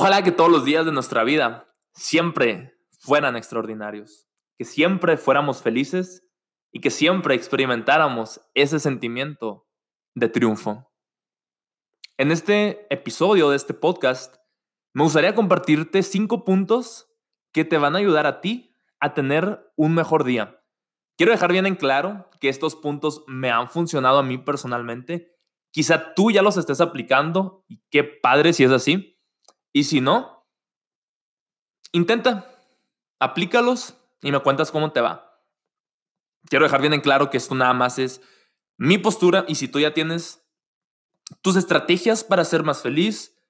Ojalá que todos los días de nuestra vida siempre fueran extraordinarios, que siempre fuéramos felices y que siempre experimentáramos ese sentimiento de triunfo. En este episodio de este podcast, me gustaría compartirte cinco puntos que te van a ayudar a ti a tener un mejor día. Quiero dejar bien en claro que estos puntos me han funcionado a mí personalmente. Quizá tú ya los estés aplicando y qué padre si es así. Y si no, intenta, aplícalos y me cuentas cómo te va. Quiero dejar bien en claro que esto nada más es mi postura y si tú ya tienes tus estrategias para ser más feliz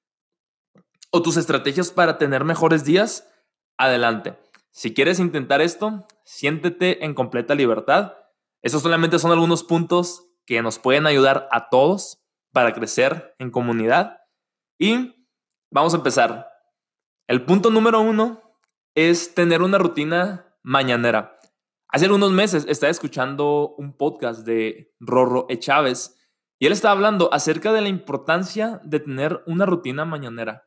o tus estrategias para tener mejores días, adelante. Si quieres intentar esto, siéntete en completa libertad. Esos solamente son algunos puntos que nos pueden ayudar a todos para crecer en comunidad. Y Vamos a empezar. El punto número uno es tener una rutina mañanera. Hace algunos meses estaba escuchando un podcast de Rorro E. Chávez y él estaba hablando acerca de la importancia de tener una rutina mañanera.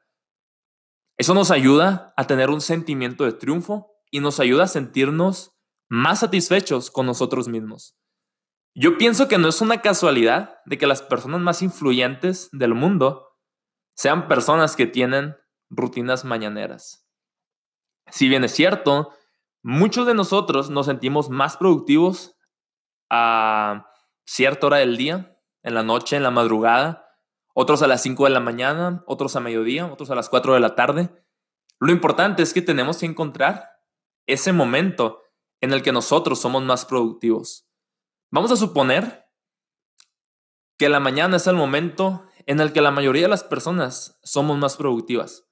Eso nos ayuda a tener un sentimiento de triunfo y nos ayuda a sentirnos más satisfechos con nosotros mismos. Yo pienso que no es una casualidad de que las personas más influyentes del mundo sean personas que tienen rutinas mañaneras. Si bien es cierto, muchos de nosotros nos sentimos más productivos a cierta hora del día, en la noche, en la madrugada, otros a las 5 de la mañana, otros a mediodía, otros a las 4 de la tarde. Lo importante es que tenemos que encontrar ese momento en el que nosotros somos más productivos. Vamos a suponer que la mañana es el momento en el que la mayoría de las personas somos más productivas.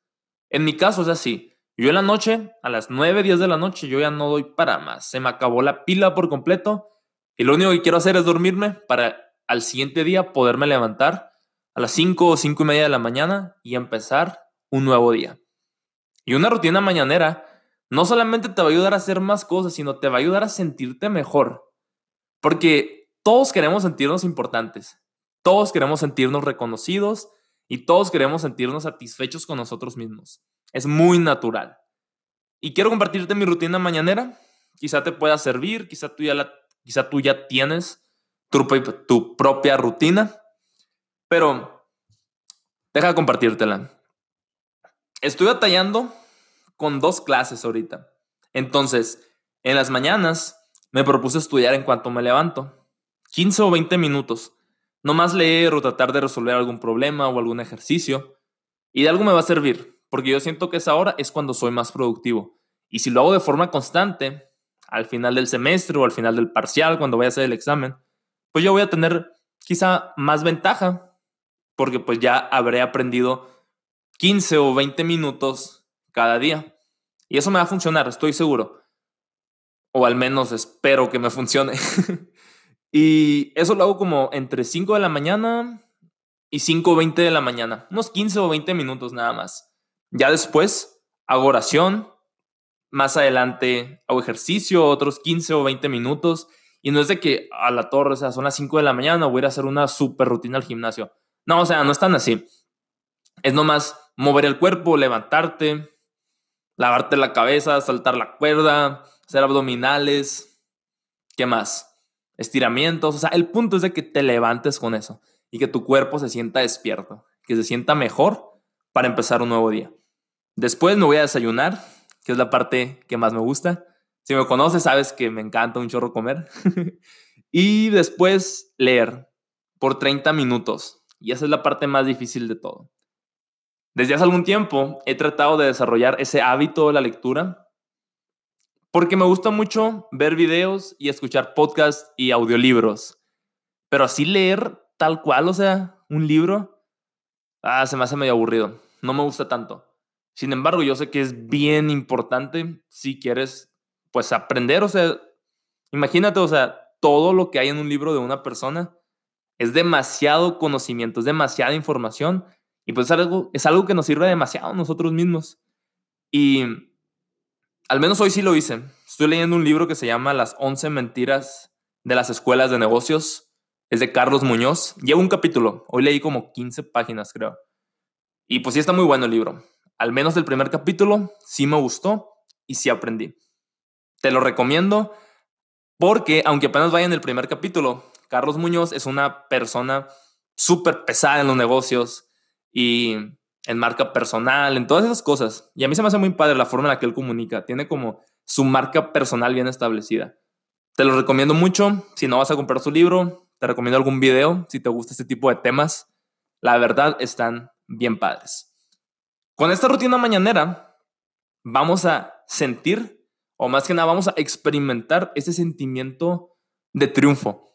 En mi caso es así. Yo en la noche, a las 9, 10 de la noche, yo ya no doy para más. Se me acabó la pila por completo y lo único que quiero hacer es dormirme para al siguiente día poderme levantar a las 5 o 5 y media de la mañana y empezar un nuevo día. Y una rutina mañanera no solamente te va a ayudar a hacer más cosas, sino te va a ayudar a sentirte mejor. Porque todos queremos sentirnos importantes. Todos queremos sentirnos reconocidos y todos queremos sentirnos satisfechos con nosotros mismos. Es muy natural. Y quiero compartirte mi rutina mañanera. Quizá te pueda servir, quizá tú ya, la, tú ya tienes tu, tu propia rutina, pero deja compartírtela. Estoy batallando con dos clases ahorita. Entonces, en las mañanas me propuse estudiar en cuanto me levanto. 15 o 20 minutos. No más leer o tratar de resolver algún problema o algún ejercicio. Y de algo me va a servir, porque yo siento que esa hora es cuando soy más productivo. Y si lo hago de forma constante, al final del semestre o al final del parcial, cuando vaya a hacer el examen, pues yo voy a tener quizá más ventaja, porque pues ya habré aprendido 15 o 20 minutos cada día. Y eso me va a funcionar, estoy seguro. O al menos espero que me funcione. Y eso lo hago como entre 5 de la mañana y 5.20 de la mañana. Unos 15 o 20 minutos nada más. Ya después hago oración. Más adelante hago ejercicio, otros 15 o 20 minutos. Y no es de que a la torre, o sea, son las 5 de la mañana, voy a ir a hacer una super rutina al gimnasio. No, o sea, no es tan así. Es nomás mover el cuerpo, levantarte, lavarte la cabeza, saltar la cuerda, hacer abdominales. ¿Qué más? Estiramientos. O sea, el punto es de que te levantes con eso y que tu cuerpo se sienta despierto, que se sienta mejor para empezar un nuevo día. Después me voy a desayunar, que es la parte que más me gusta. Si me conoces, sabes que me encanta un chorro comer. y después leer por 30 minutos. Y esa es la parte más difícil de todo. Desde hace algún tiempo he tratado de desarrollar ese hábito de la lectura porque me gusta mucho ver videos y escuchar podcasts y audiolibros. Pero así leer tal cual, o sea, un libro, ah, se me hace medio aburrido. No me gusta tanto. Sin embargo, yo sé que es bien importante si quieres, pues, aprender. O sea, imagínate, o sea, todo lo que hay en un libro de una persona es demasiado conocimiento, es demasiada información. Y pues es algo, es algo que nos sirve demasiado nosotros mismos. Y al menos hoy sí lo hice. Estoy leyendo un libro que se llama Las 11 mentiras de las escuelas de negocios. Es de Carlos Muñoz. Llevo un capítulo. Hoy leí como 15 páginas, creo. Y pues sí está muy bueno el libro. al menos el primer capítulo, sí me gustó y sí aprendí. Te lo recomiendo porque, aunque apenas vaya en el primer capítulo, Carlos Muñoz es una persona súper pesada en los negocios y en marca personal, en todas esas cosas. Y a mí se me hace muy padre la forma en la que él comunica. Tiene como su marca personal bien establecida. Te lo recomiendo mucho. Si no vas a comprar su libro, te recomiendo algún video si te gusta este tipo de temas. La verdad, están bien padres. Con esta rutina mañanera, vamos a sentir, o más que nada, vamos a experimentar ese sentimiento de triunfo.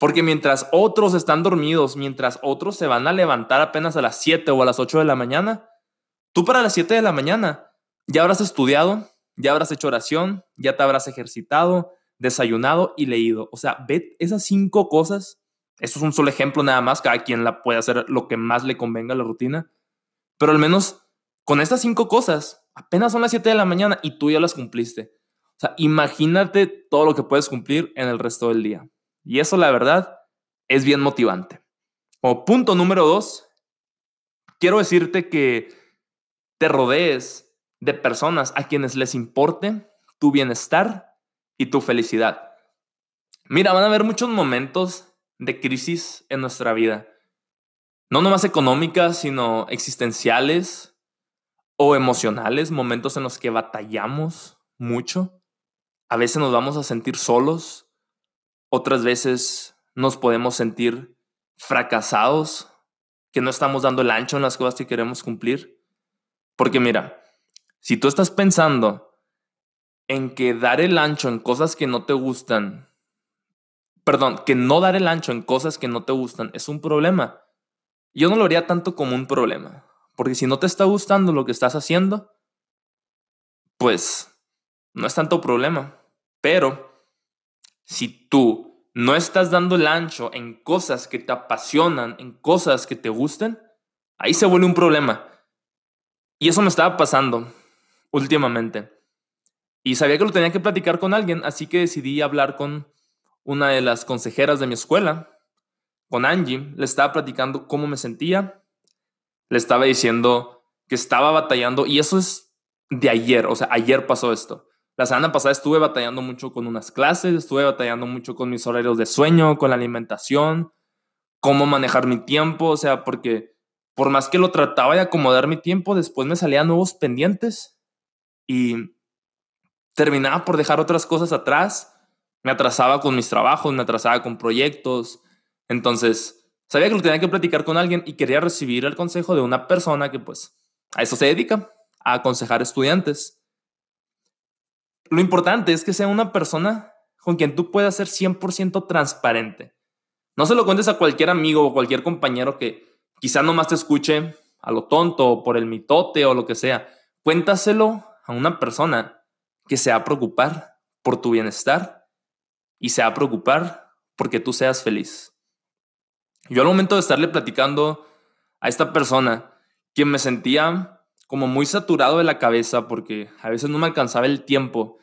Porque mientras otros están dormidos, mientras otros se van a levantar apenas a las 7 o a las 8 de la mañana, tú para las 7 de la mañana ya habrás estudiado, ya habrás hecho oración, ya te habrás ejercitado, desayunado y leído. O sea, ve esas cinco cosas. Esto es un solo ejemplo nada más, cada quien la puede hacer lo que más le convenga a la rutina. Pero al menos con estas cinco cosas, apenas son las 7 de la mañana y tú ya las cumpliste. O sea, imagínate todo lo que puedes cumplir en el resto del día. Y eso, la verdad, es bien motivante. Como punto número dos, quiero decirte que te rodees de personas a quienes les importe tu bienestar y tu felicidad. Mira, van a haber muchos momentos de crisis en nuestra vida. No nomás económicas, sino existenciales o emocionales, momentos en los que batallamos mucho. A veces nos vamos a sentir solos, otras veces nos podemos sentir fracasados, que no estamos dando el ancho en las cosas que queremos cumplir. Porque mira, si tú estás pensando en que dar el ancho en cosas que no te gustan, perdón, que no dar el ancho en cosas que no te gustan es un problema. Yo no lo haría tanto como un problema, porque si no te está gustando lo que estás haciendo, pues no es tanto problema. Pero si tú no estás dando el ancho en cosas que te apasionan, en cosas que te gusten, ahí se vuelve un problema. Y eso me estaba pasando últimamente. Y sabía que lo tenía que platicar con alguien, así que decidí hablar con una de las consejeras de mi escuela, con Angie. Le estaba platicando cómo me sentía, le estaba diciendo que estaba batallando, y eso es de ayer, o sea, ayer pasó esto. La semana pasada estuve batallando mucho con unas clases, estuve batallando mucho con mis horarios de sueño, con la alimentación, cómo manejar mi tiempo, o sea, porque por más que lo trataba de acomodar mi tiempo, después me salían nuevos pendientes y terminaba por dejar otras cosas atrás, me atrasaba con mis trabajos, me atrasaba con proyectos. Entonces, sabía que lo tenía que platicar con alguien y quería recibir el consejo de una persona que pues a eso se dedica, a aconsejar estudiantes. Lo importante es que sea una persona con quien tú puedas ser 100% transparente. No se lo cuentes a cualquier amigo o cualquier compañero que quizá nomás te escuche a lo tonto o por el mitote o lo que sea. Cuéntaselo a una persona que se va a preocupar por tu bienestar y se va a preocupar porque tú seas feliz. Yo al momento de estarle platicando a esta persona, quien me sentía como muy saturado de la cabeza porque a veces no me alcanzaba el tiempo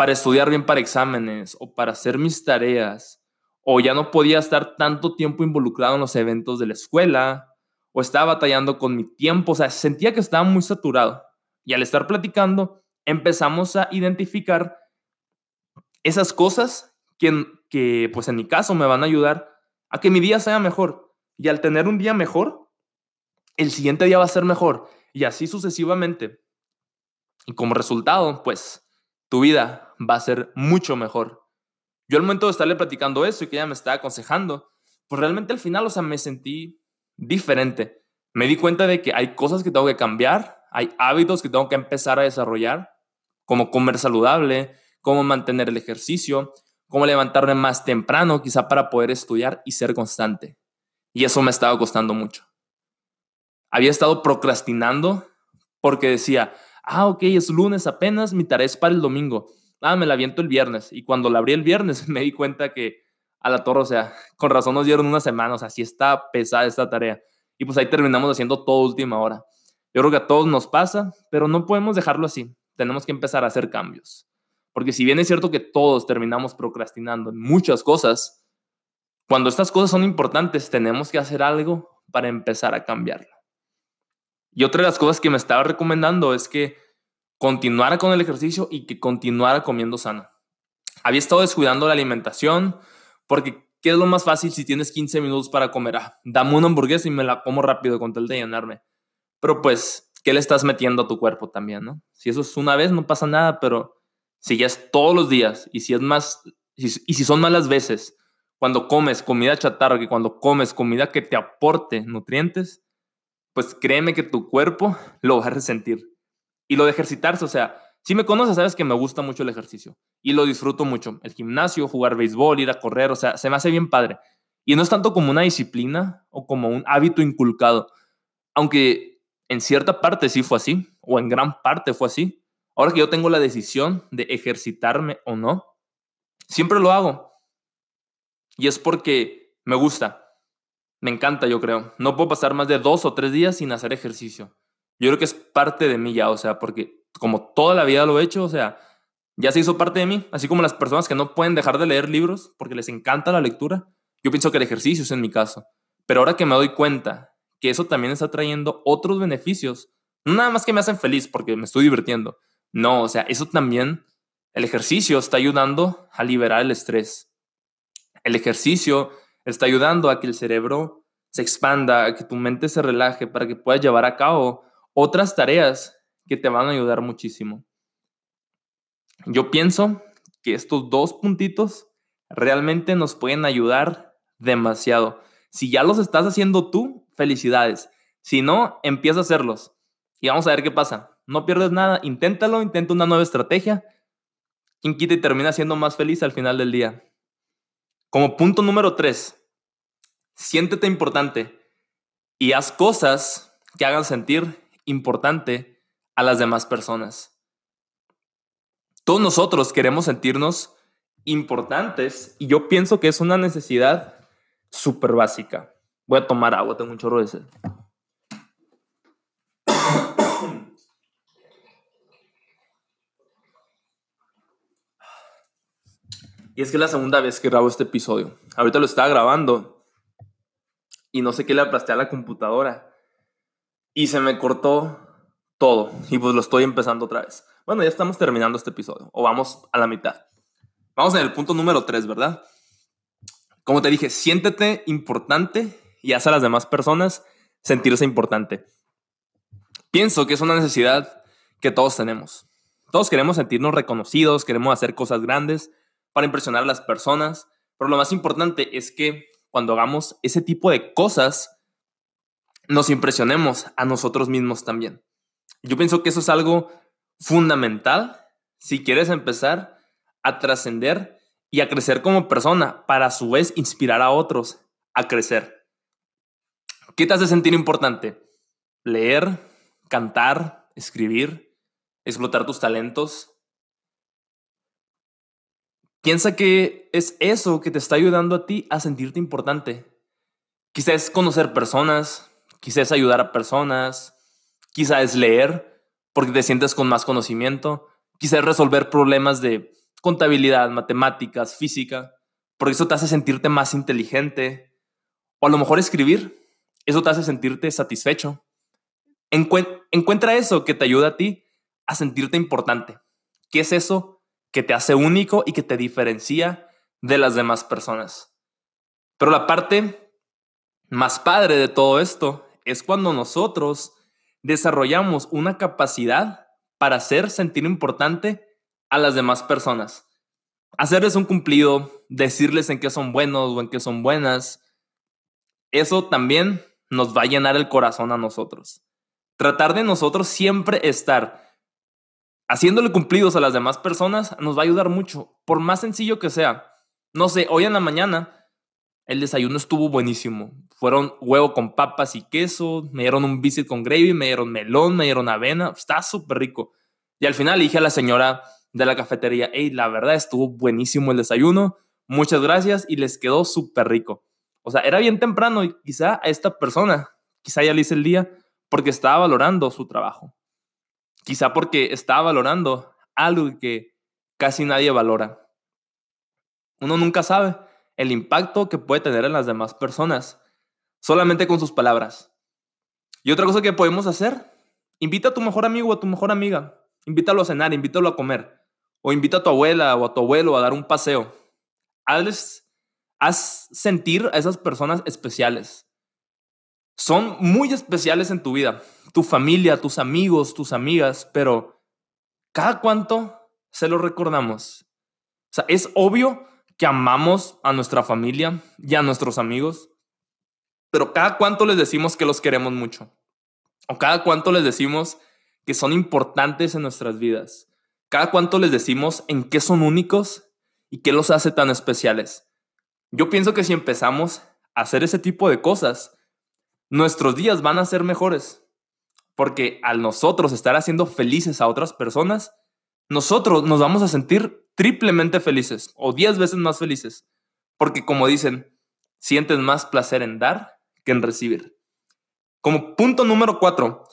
para estudiar bien para exámenes o para hacer mis tareas, o ya no podía estar tanto tiempo involucrado en los eventos de la escuela, o estaba batallando con mi tiempo, o sea, sentía que estaba muy saturado. Y al estar platicando, empezamos a identificar esas cosas que, pues en mi caso, me van a ayudar a que mi día sea mejor. Y al tener un día mejor, el siguiente día va a ser mejor. Y así sucesivamente. Y como resultado, pues, tu vida va a ser mucho mejor. Yo al momento de estarle platicando eso y que ella me estaba aconsejando, pues realmente al final, o sea, me sentí diferente. Me di cuenta de que hay cosas que tengo que cambiar hay hábitos que tengo que empezar a desarrollar, como comer saludable, cómo mantener el ejercicio, cómo levantarme más temprano, quizá para poder estudiar y ser constante. Y eso me estaba costando mucho. Había estado procrastinando porque decía, ah, ok, es lunes apenas, mi tarea es para el domingo. Ah, me la aviento el viernes. Y cuando la abrí el viernes me di cuenta que a la torre, o sea, con razón nos dieron una semana, o sea, sí está pesada esta tarea. Y pues ahí terminamos haciendo todo última hora. Yo creo que a todos nos pasa, pero no podemos dejarlo así. Tenemos que empezar a hacer cambios. Porque si bien es cierto que todos terminamos procrastinando en muchas cosas, cuando estas cosas son importantes tenemos que hacer algo para empezar a cambiarlo. Y otra de las cosas que me estaba recomendando es que continuara con el ejercicio y que continuara comiendo sano. Había estado descuidando la alimentación porque ¿qué es lo más fácil si tienes 15 minutos para comer? Ah, dame una hamburguesa y me la como rápido con tal de llenarme. Pero pues, ¿qué le estás metiendo a tu cuerpo también, no? Si eso es una vez, no pasa nada, pero si ya es todos los días y si es más, y si son malas veces, cuando comes comida chatarra que cuando comes comida que te aporte nutrientes, pues créeme que tu cuerpo lo va a resentir. Y lo de ejercitarse, o sea, si me conoces, sabes que me gusta mucho el ejercicio y lo disfruto mucho. El gimnasio, jugar béisbol, ir a correr, o sea, se me hace bien padre. Y no es tanto como una disciplina o como un hábito inculcado, aunque en cierta parte sí fue así, o en gran parte fue así. Ahora que yo tengo la decisión de ejercitarme o no, siempre lo hago. Y es porque me gusta. Me encanta, yo creo. No puedo pasar más de dos o tres días sin hacer ejercicio. Yo creo que es parte de mí ya, o sea, porque como toda la vida lo he hecho, o sea, ya se hizo parte de mí, así como las personas que no pueden dejar de leer libros porque les encanta la lectura. Yo pienso que el ejercicio es en mi caso. Pero ahora que me doy cuenta que eso también está trayendo otros beneficios, no nada más que me hacen feliz porque me estoy divirtiendo. No, o sea, eso también, el ejercicio está ayudando a liberar el estrés. El ejercicio está ayudando a que el cerebro se expanda, a que tu mente se relaje para que puedas llevar a cabo otras tareas que te van a ayudar muchísimo. Yo pienso que estos dos puntitos realmente nos pueden ayudar demasiado. Si ya los estás haciendo tú, felicidades. Si no, empieza a hacerlos. Y vamos a ver qué pasa. No pierdes nada, inténtalo, intenta una nueva estrategia. Quien y termina siendo más feliz al final del día. Como punto número tres, siéntete importante y haz cosas que hagan sentir importante a las demás personas. Todos nosotros queremos sentirnos importantes y yo pienso que es una necesidad súper básica. Voy a tomar agua, tengo un chorro de sed. Y es que es la segunda vez que grabo este episodio. Ahorita lo estaba grabando y no sé qué le aplasté a la computadora. Y se me cortó todo. Y pues lo estoy empezando otra vez. Bueno, ya estamos terminando este episodio. O vamos a la mitad. Vamos en el punto número 3, ¿verdad? Como te dije, siéntete importante y haz a las demás personas sentirse importante. Pienso que es una necesidad que todos tenemos. Todos queremos sentirnos reconocidos, queremos hacer cosas grandes, para impresionar a las personas, pero lo más importante es que cuando hagamos ese tipo de cosas, nos impresionemos a nosotros mismos también. Yo pienso que eso es algo fundamental si quieres empezar a trascender y a crecer como persona, para a su vez inspirar a otros a crecer. ¿Qué te hace sentir importante? Leer, cantar, escribir, explotar tus talentos, Piensa que es eso que te está ayudando a ti a sentirte importante. Quizás conocer personas, quizás ayudar a personas, quizás leer porque te sientes con más conocimiento, quizás resolver problemas de contabilidad, matemáticas, física, porque eso te hace sentirte más inteligente. O a lo mejor escribir, eso te hace sentirte satisfecho. encuentra eso que te ayuda a ti a sentirte importante. ¿Qué es eso? que te hace único y que te diferencia de las demás personas. Pero la parte más padre de todo esto es cuando nosotros desarrollamos una capacidad para hacer sentir importante a las demás personas. Hacerles un cumplido, decirles en qué son buenos o en qué son buenas, eso también nos va a llenar el corazón a nosotros. Tratar de nosotros siempre estar haciéndole cumplidos a las demás personas nos va a ayudar mucho, por más sencillo que sea. No sé, hoy en la mañana el desayuno estuvo buenísimo. Fueron huevo con papas y queso, me dieron un biscuit con gravy, me dieron melón, me dieron avena, está súper rico. Y al final dije a la señora de la cafetería, hey, la verdad estuvo buenísimo el desayuno, muchas gracias y les quedó súper rico. O sea, era bien temprano y quizá a esta persona, quizá ya le hice el día porque estaba valorando su trabajo. Quizá porque está valorando algo que casi nadie valora. Uno nunca sabe el impacto que puede tener en las demás personas solamente con sus palabras. Y otra cosa que podemos hacer, invita a tu mejor amigo o a tu mejor amiga. Invítalo a cenar, invítalo a comer. O invita a tu abuela o a tu abuelo a dar un paseo. Hazles, haz sentir a esas personas especiales. Son muy especiales en tu vida. Tu familia, tus amigos, tus amigas, pero cada cuánto se lo recordamos. O sea, es obvio que amamos a nuestra familia y a nuestros amigos, pero cada cuánto les decimos que los queremos mucho. O cada cuánto les decimos que son importantes en nuestras vidas. Cada cuánto les decimos en qué son únicos y qué los hace tan especiales. Yo pienso que si empezamos a hacer ese tipo de cosas, nuestros días van a ser mejores. Porque al nosotros estar haciendo felices a otras personas, nosotros nos vamos a sentir triplemente felices o diez veces más felices. Porque como dicen, sientes más placer en dar que en recibir. Como punto número cuatro,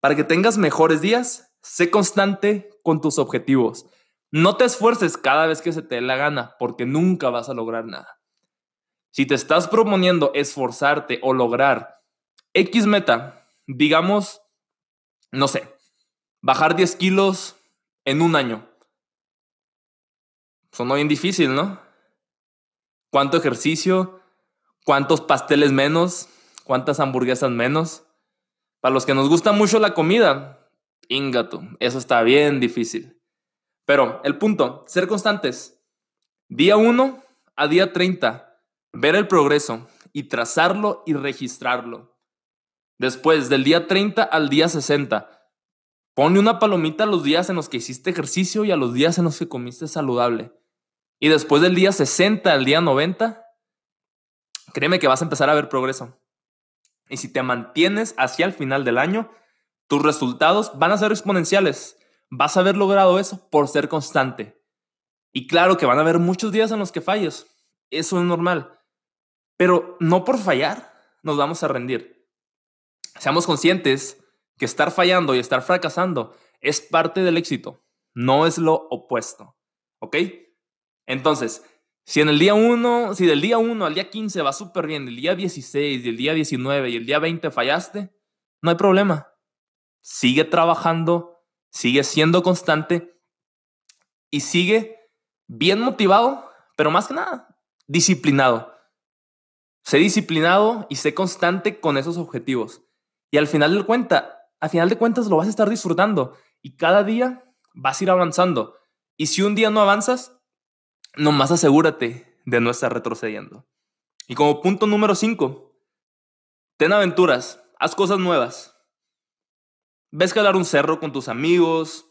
para que tengas mejores días, sé constante con tus objetivos. No te esfuerces cada vez que se te dé la gana, porque nunca vas a lograr nada. Si te estás proponiendo esforzarte o lograr X meta, digamos, no sé, bajar 10 kilos en un año. Sonó bien difícil, ¿no? ¿Cuánto ejercicio? ¿Cuántos pasteles menos? ¿Cuántas hamburguesas menos? Para los que nos gusta mucho la comida, ingato, eso está bien difícil. Pero el punto, ser constantes. Día 1 a día 30, ver el progreso y trazarlo y registrarlo. Después, del día 30 al día 60, pone una palomita a los días en los que hiciste ejercicio y a los días en los que comiste saludable. Y después del día 60 al día 90, créeme que vas a empezar a ver progreso. Y si te mantienes hacia el final del año, tus resultados van a ser exponenciales. Vas a haber logrado eso por ser constante. Y claro que van a haber muchos días en los que falles. Eso es normal. Pero no por fallar nos vamos a rendir. Seamos conscientes que estar fallando y estar fracasando es parte del éxito, no es lo opuesto. ¿Ok? Entonces, si en el día 1, si del día 1 al día 15 va súper bien, el día 16 y el día 19 y el día 20 fallaste, no hay problema. Sigue trabajando, sigue siendo constante y sigue bien motivado, pero más que nada, disciplinado. Sé disciplinado y sé constante con esos objetivos. Y al final de cuenta, al final de cuentas lo vas a estar disfrutando y cada día vas a ir avanzando. Y si un día no avanzas, nomás asegúrate de no estar retrocediendo. Y como punto número 5, ten aventuras, haz cosas nuevas. Ves que hablar un cerro con tus amigos,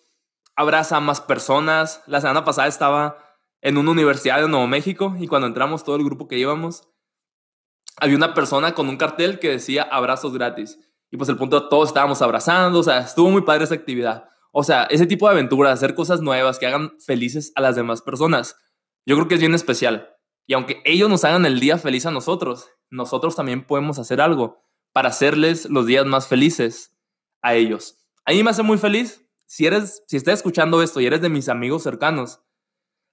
abraza a más personas. La semana pasada estaba en una universidad de Nuevo México y cuando entramos todo el grupo que íbamos, había una persona con un cartel que decía abrazos gratis. Y pues el punto, todos estábamos abrazando, o sea, estuvo muy padre esa actividad. O sea, ese tipo de aventuras, hacer cosas nuevas que hagan felices a las demás personas. Yo creo que es bien especial. Y aunque ellos nos hagan el día feliz a nosotros, nosotros también podemos hacer algo para hacerles los días más felices a ellos. A mí me hace muy feliz. Si eres, si estás escuchando esto y eres de mis amigos cercanos,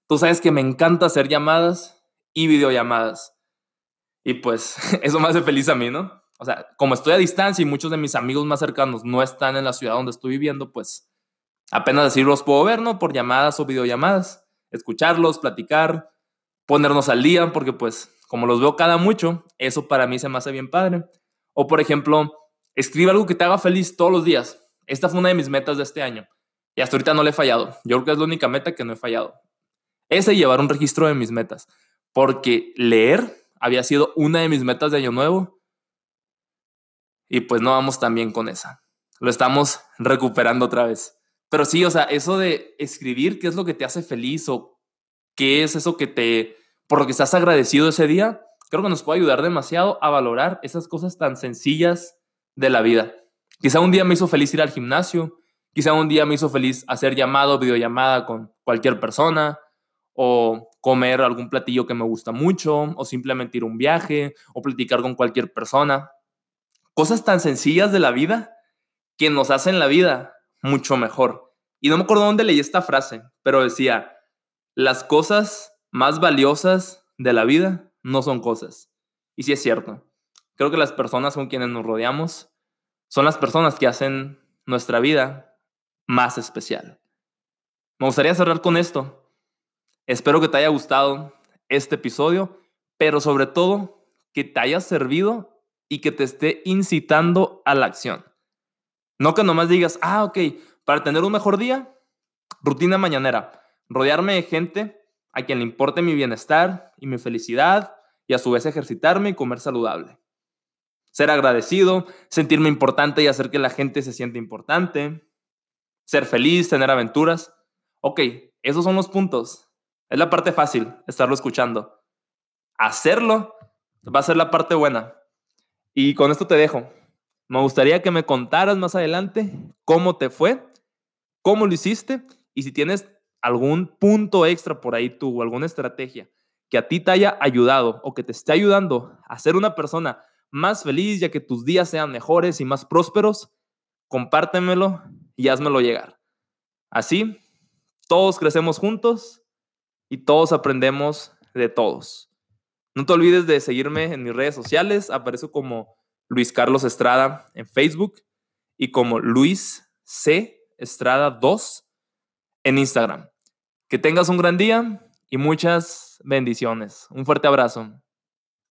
tú sabes que me encanta hacer llamadas y videollamadas. Y pues eso me hace feliz a mí, ¿no? O sea, como estoy a distancia y muchos de mis amigos más cercanos no están en la ciudad donde estoy viviendo, pues apenas así los puedo ver, ¿no? Por llamadas o videollamadas escucharlos, platicar, ponernos al día, porque pues como los veo cada mucho, eso para mí se me hace bien padre. O por ejemplo, escribe algo que te haga feliz todos los días. Esta fue una de mis metas de este año. Y hasta ahorita no le he fallado. Yo creo que es la única meta que no he fallado. Ese llevar un registro de mis metas. Porque leer había sido una de mis metas de año nuevo. Y pues no vamos tan bien con esa. Lo estamos recuperando otra vez. Pero sí, o sea, eso de escribir qué es lo que te hace feliz o qué es eso que te, por lo que estás agradecido ese día, creo que nos puede ayudar demasiado a valorar esas cosas tan sencillas de la vida. Quizá un día me hizo feliz ir al gimnasio, quizá un día me hizo feliz hacer llamado, videollamada con cualquier persona, o comer algún platillo que me gusta mucho, o simplemente ir a un viaje, o platicar con cualquier persona. Cosas tan sencillas de la vida que nos hacen la vida mucho mejor. Y no me acuerdo dónde leí esta frase, pero decía, las cosas más valiosas de la vida no son cosas. Y sí es cierto. Creo que las personas con quienes nos rodeamos son las personas que hacen nuestra vida más especial. Me gustaría cerrar con esto. Espero que te haya gustado este episodio, pero sobre todo que te haya servido y que te esté incitando a la acción. No que nomás digas, ah, ok, para tener un mejor día, rutina mañanera, rodearme de gente a quien le importe mi bienestar y mi felicidad y a su vez ejercitarme y comer saludable. Ser agradecido, sentirme importante y hacer que la gente se sienta importante. Ser feliz, tener aventuras. Ok, esos son los puntos. Es la parte fácil, estarlo escuchando. Hacerlo va a ser la parte buena. Y con esto te dejo. Me gustaría que me contaras más adelante cómo te fue, cómo lo hiciste y si tienes algún punto extra por ahí tú o alguna estrategia que a ti te haya ayudado o que te esté ayudando a ser una persona más feliz ya que tus días sean mejores y más prósperos, compártemelo y házmelo llegar. Así, todos crecemos juntos y todos aprendemos de todos. No te olvides de seguirme en mis redes sociales. Aparezco como Luis Carlos Estrada en Facebook y como Luis C. Estrada 2 en Instagram. Que tengas un gran día y muchas bendiciones. Un fuerte abrazo.